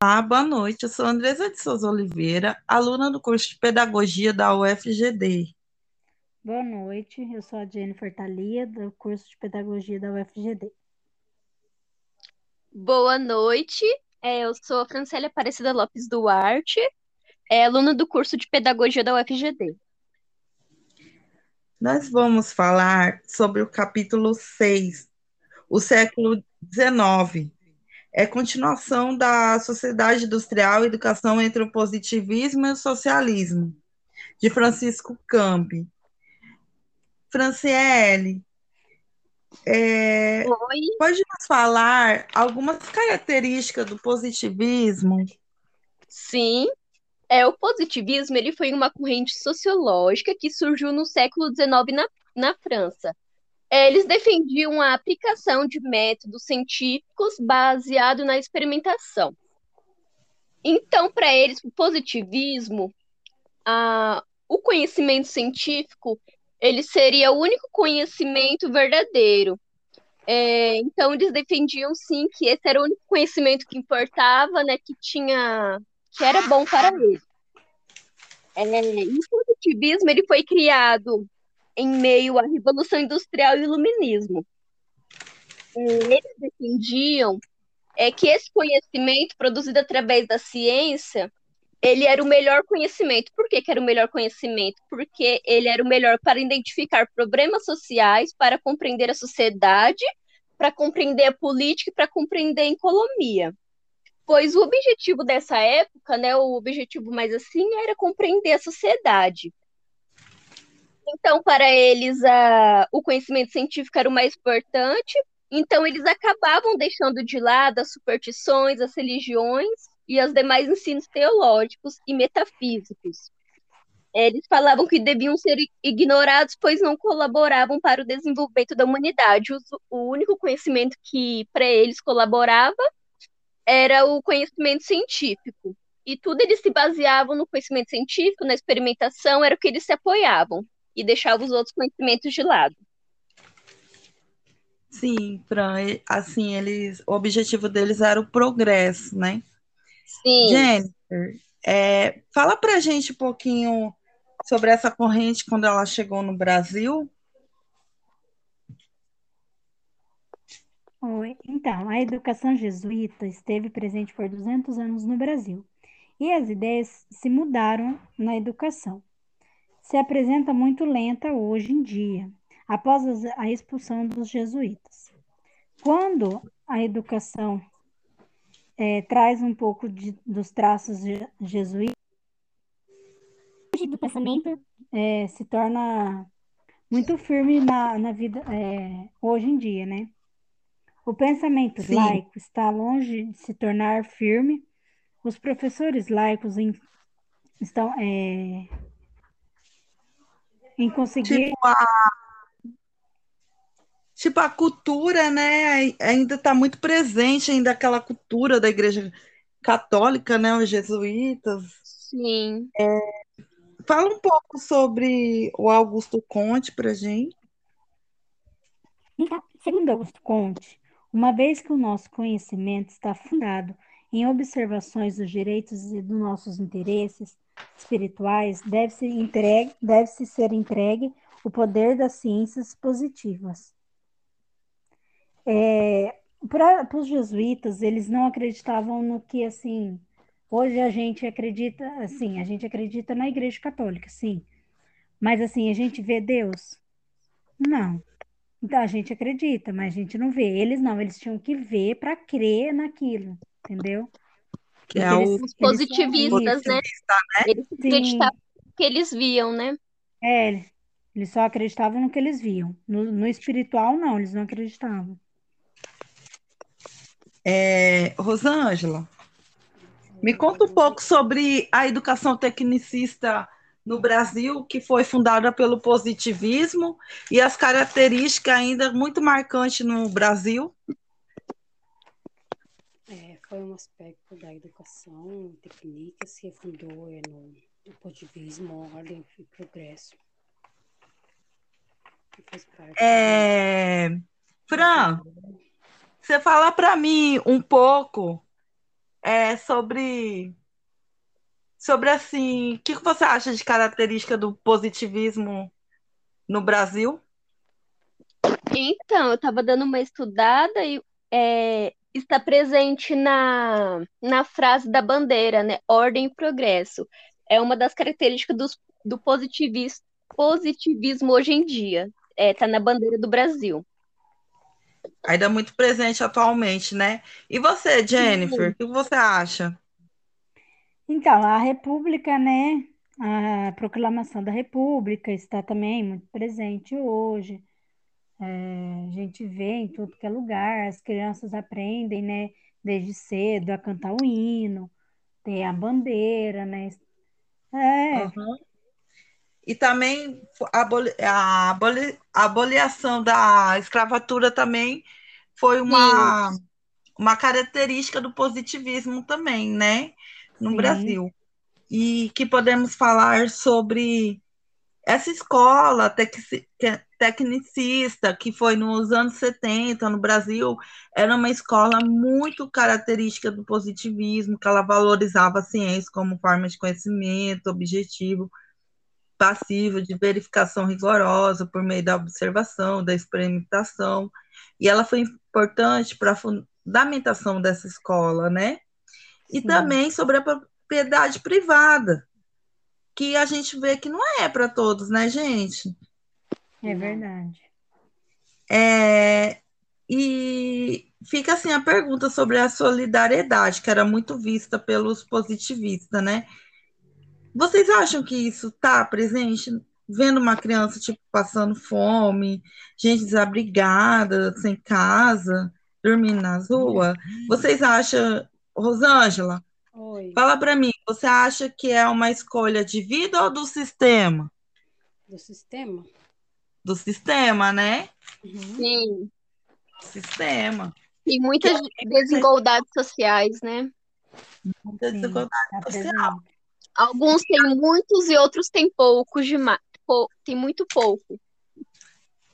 Ah, boa noite. Eu sou Andresa de Souza Oliveira, aluna do curso de Pedagogia da UFGD. Boa noite, eu sou a Jennifer Thalia, do curso de Pedagogia da UFGD. Boa noite, é, eu sou a Francélia Aparecida Lopes Duarte, é, aluna do curso de Pedagogia da UFGD. Nós vamos falar sobre o capítulo 6, o século XIX, é continuação da Sociedade Industrial Educação entre o Positivismo e o Socialismo, de Francisco Campi. Franciele, é, pode nos falar algumas características do positivismo? Sim, é, o positivismo ele foi uma corrente sociológica que surgiu no século XIX na, na França. É, eles defendiam a aplicação de métodos científicos baseado na experimentação. Então, para eles, o positivismo, a, o conhecimento científico, ele seria o único conhecimento verdadeiro. É, então, eles defendiam sim que esse era o único conhecimento que importava, né, que tinha, que era bom para eles. É, e o positivismo ele foi criado em meio à Revolução Industrial e Iluminismo. Eles defendiam é, que esse conhecimento produzido através da ciência ele era o melhor conhecimento. Por que, que, era o melhor conhecimento? Porque ele era o melhor para identificar problemas sociais, para compreender a sociedade, para compreender a política e para compreender a economia. Pois o objetivo dessa época, né, o objetivo mais assim, era compreender a sociedade. Então, para eles, a, o conhecimento científico era o mais importante, então eles acabavam deixando de lado as superstições, as religiões e os demais ensinos teológicos e metafísicos. Eles falavam que deviam ser ignorados, pois não colaboravam para o desenvolvimento da humanidade. O único conhecimento que para eles colaborava era o conhecimento científico. E tudo eles se baseavam no conhecimento científico, na experimentação, era o que eles se apoiavam e deixava os outros conhecimentos de lado. Sim, Fran, assim, eles, o objetivo deles era o progresso, né? Sim. Jennifer, é, fala pra gente um pouquinho sobre essa corrente quando ela chegou no Brasil. Oi, então, a educação jesuíta esteve presente por 200 anos no Brasil e as ideias se mudaram na educação se apresenta muito lenta hoje em dia, após a expulsão dos jesuítas. Quando a educação é, traz um pouco de, dos traços jesuítas, do pensamento é, se torna muito firme na, na vida é, hoje em dia, né? O pensamento Sim. laico está longe de se tornar firme. Os professores laicos em, estão, é, em conseguir. Tipo a, tipo a cultura, né? Ainda está muito presente ainda aquela cultura da igreja católica, né? Os jesuítas. Sim. É, fala um pouco sobre o Augusto Conte para gente. Então, segundo Augusto Conte, uma vez que o nosso conhecimento está fundado em observações dos direitos e dos nossos interesses, espirituais, deve-se entregue, deve-se ser entregue o poder das ciências positivas. É, para os jesuítas, eles não acreditavam no que assim. Hoje a gente acredita, assim, a gente acredita na Igreja Católica, sim. Mas assim, a gente vê Deus? Não. Então a gente acredita, mas a gente não vê. Eles não, eles tinham que ver para crer naquilo, entendeu? Que é eles, os positivistas, né? né? Eles acreditavam no que eles viam, né? É, eles só acreditavam no que eles viam. No, no espiritual, não, eles não acreditavam. É, Rosângela, me conta um pouco sobre a educação tecnicista no Brasil, que foi fundada pelo positivismo, e as características ainda muito marcantes no Brasil foi um aspecto da educação técnica que fundou é, no, positivismo, ordem e progresso. É... Fran, você fala para mim um pouco é sobre sobre assim, o que que você acha de característica do positivismo no Brasil? Então, eu estava dando uma estudada e é, está presente na, na frase da bandeira, né? Ordem e progresso. É uma das características dos, do positivismo, positivismo hoje em dia. Está na bandeira do Brasil. Ainda muito presente atualmente, né? E você, Jennifer, o que você acha? Então, a República, né? A proclamação da República está também muito presente hoje. É, a gente vê em tudo que é lugar, as crianças aprendem, né, desde cedo a cantar o hino, ter a bandeira, né? É, Aham. E também a aboli- a aboli- a abolição da escravatura também foi Sim, uma, uma característica do positivismo também, né? No sim, Brasil. E que podemos falar sobre essa escola tec- te- tecnicista, que foi nos anos 70 no Brasil, era uma escola muito característica do positivismo, que ela valorizava a ciência como forma de conhecimento objetivo, passivo, de verificação rigorosa por meio da observação, da experimentação, e ela foi importante para a fundamentação dessa escola, né? E sim, também sobre a propriedade privada, que a gente vê que não é para todos, né, gente? é verdade. É, e fica assim a pergunta sobre a solidariedade, que era muito vista pelos positivistas, né? Vocês acham que isso está presente? Vendo uma criança, tipo, passando fome, gente desabrigada, sem casa, dormindo nas ruas? Vocês acham, Rosângela, Oi, fala para mim, você acha que é uma escolha de vida ou do sistema? do sistema? Do sistema, né? Uhum. sim. Sistema. Tem muitas desigualdades sociais, né? Muita Sim, desigualdade social. presente. Alguns têm muitos e outros têm poucos demais. Tem muito pouco.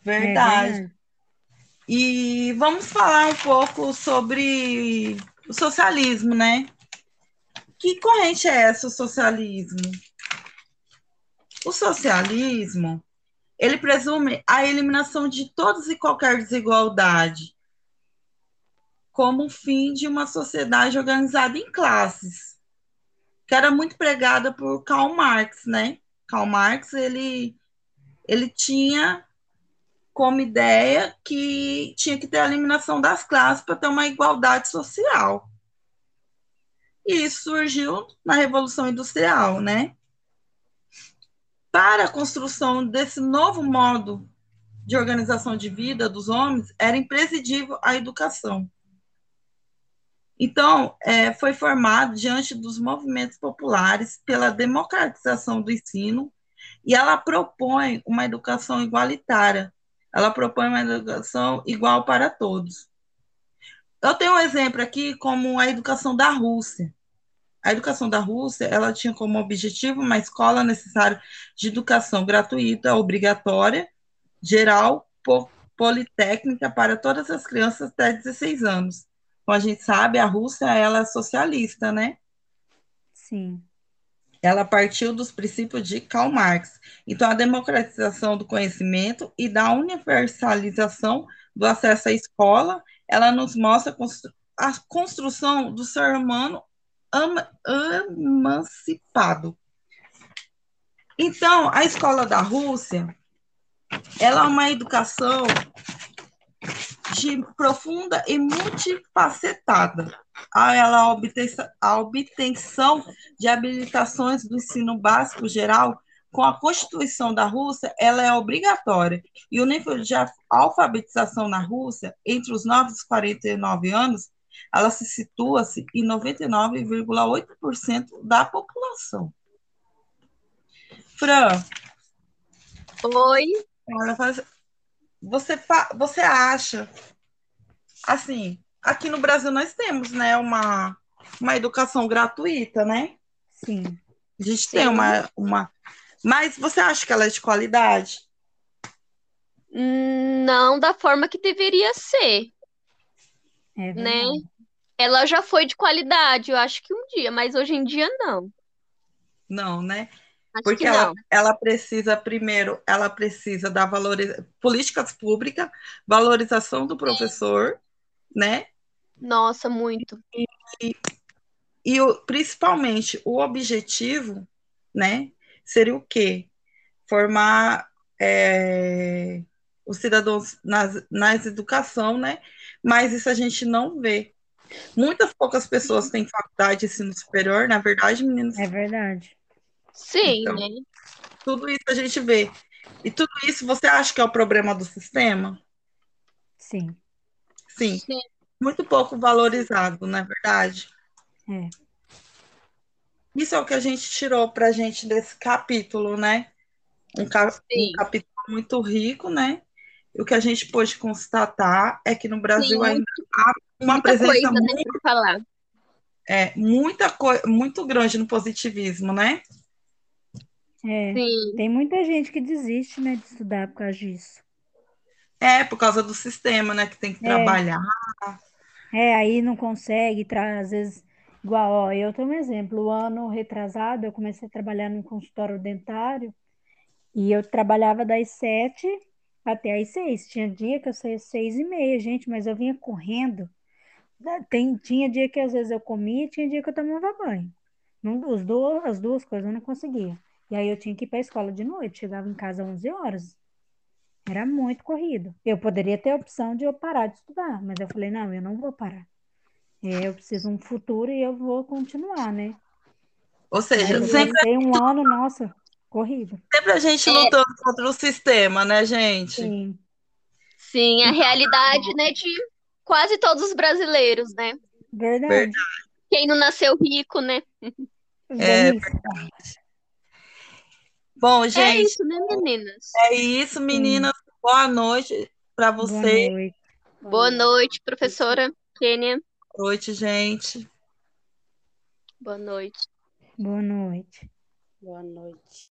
É Verdade. verdade. E vamos falar um pouco sobre o socialismo, né? Que corrente é essa, o socialismo? O socialismo, ele presume a eliminação de todas e qualquer desigualdade, como fim de uma sociedade organizada em classes, que era muito pregada por Karl Marx, né? Karl Marx, ele, ele tinha como ideia que tinha que ter a eliminação das classes para ter uma igualdade social. E isso surgiu na Revolução Industrial, né? Para a construção desse novo modo de organização de vida dos homens, era imprescindível a educação. Então, é, foi formado diante dos movimentos populares pela democratização do ensino e ela propõe uma educação igualitária. Ela propõe uma educação igual para todos. Eu tenho um exemplo aqui como a educação da Rússia. A educação da Rússia, ela tinha como objetivo uma escola necessária de educação gratuita, obrigatória, geral, po- politécnica para todas as crianças até 16 anos. Como a gente sabe, a Rússia ela é socialista, né? Sim, Ela partiu dos princípios de Karl Marx. Então, a democratização do conhecimento e da universalização do acesso à escola, ela nos mostra a constru- a construção do ser humano emancipado. Então, a escola da Rússia, ela é uma educação de profunda e multifacetada. A ela a obtenção de habilitações do ensino básico geral com a Constituição da Rússia, ela é obrigatória. E o nível de alfabetização na Rússia, entre os 9 e os 49 anos, ela se situa-se em 99,8% da população. Fran, Oi, faz- você, você acha, assim, aqui no Brasil nós temos, né, uma, uma educação gratuita, né? sim. A gente tem sim. uma, uma. Mas você acha que ela é de qualidade? Não da forma que deveria ser, É né? verdade. Ela já foi de qualidade, eu acho que um dia, mas hoje em dia não. Não, né? Acho Porque que ela, não. ela precisa, primeiro, ela precisa da valoriza... políticas públicas, valorização do professor, né? Nossa, muito. E o, principalmente o objetivo, né, seria o quê? Formar é, os cidadãos nas, nas educação, né? Mas isso a gente não vê. Muitas poucas pessoas têm faculdade de ensino superior, na verdade, meninos. É verdade. Sim, Então. né? Tudo isso a gente vê. E tudo isso você acha que é o problema do sistema? Sim. Sim, Sim. muito pouco valorizado, não é verdade? É. Isso é o que a gente tirou para a gente desse capítulo, né? Um, ca- um capítulo muito rico, né? E o que a gente pôde constatar é que no Brasil Sim, ainda há uma Muita presença coisa, né, muito, pra falar. é, muita coi- muito grande no positivismo, né? É. Sim, Tem muita gente que desiste, né, de estudar por causa disso. É, por causa do sistema, né? Que tem que É. trabalhar. É, aí não consegue, às vezes, igual, ó, eu tenho um exemplo, o ano retrasado eu comecei a trabalhar num consultório dentário e eu trabalhava das sete até às seis, tinha dia que eu saía às seis e meia, gente, mas eu vinha correndo, Da- Tem, tinha dia que às vezes eu comia, tinha dia que eu tomava banho, não, os duas, as duas coisas eu não conseguia, e aí eu tinha que ir para a escola de noite, chegava em casa às 11 horas, era muito corrido, eu poderia ter a opção de eu parar de estudar, mas eu falei, não, eu não vou parar. É, eu preciso de um futuro e eu vou continuar, né? Ou seja, eu sempre, passei um ano, nossa, corrido. sempre a gente É. lutando contra o sistema, né, gente? Sim, sim, a realidade, né, de quase todos os brasileiros, né? verdade. Quem não nasceu rico, né? É, Bem isso. Bom, É gente, isso, né, meninas? é isso, meninas. Boa noite para Boa vocês. noite. Boa noite, professora Kênia. Boa noite, gente. Boa noite. Boa noite. Boa noite.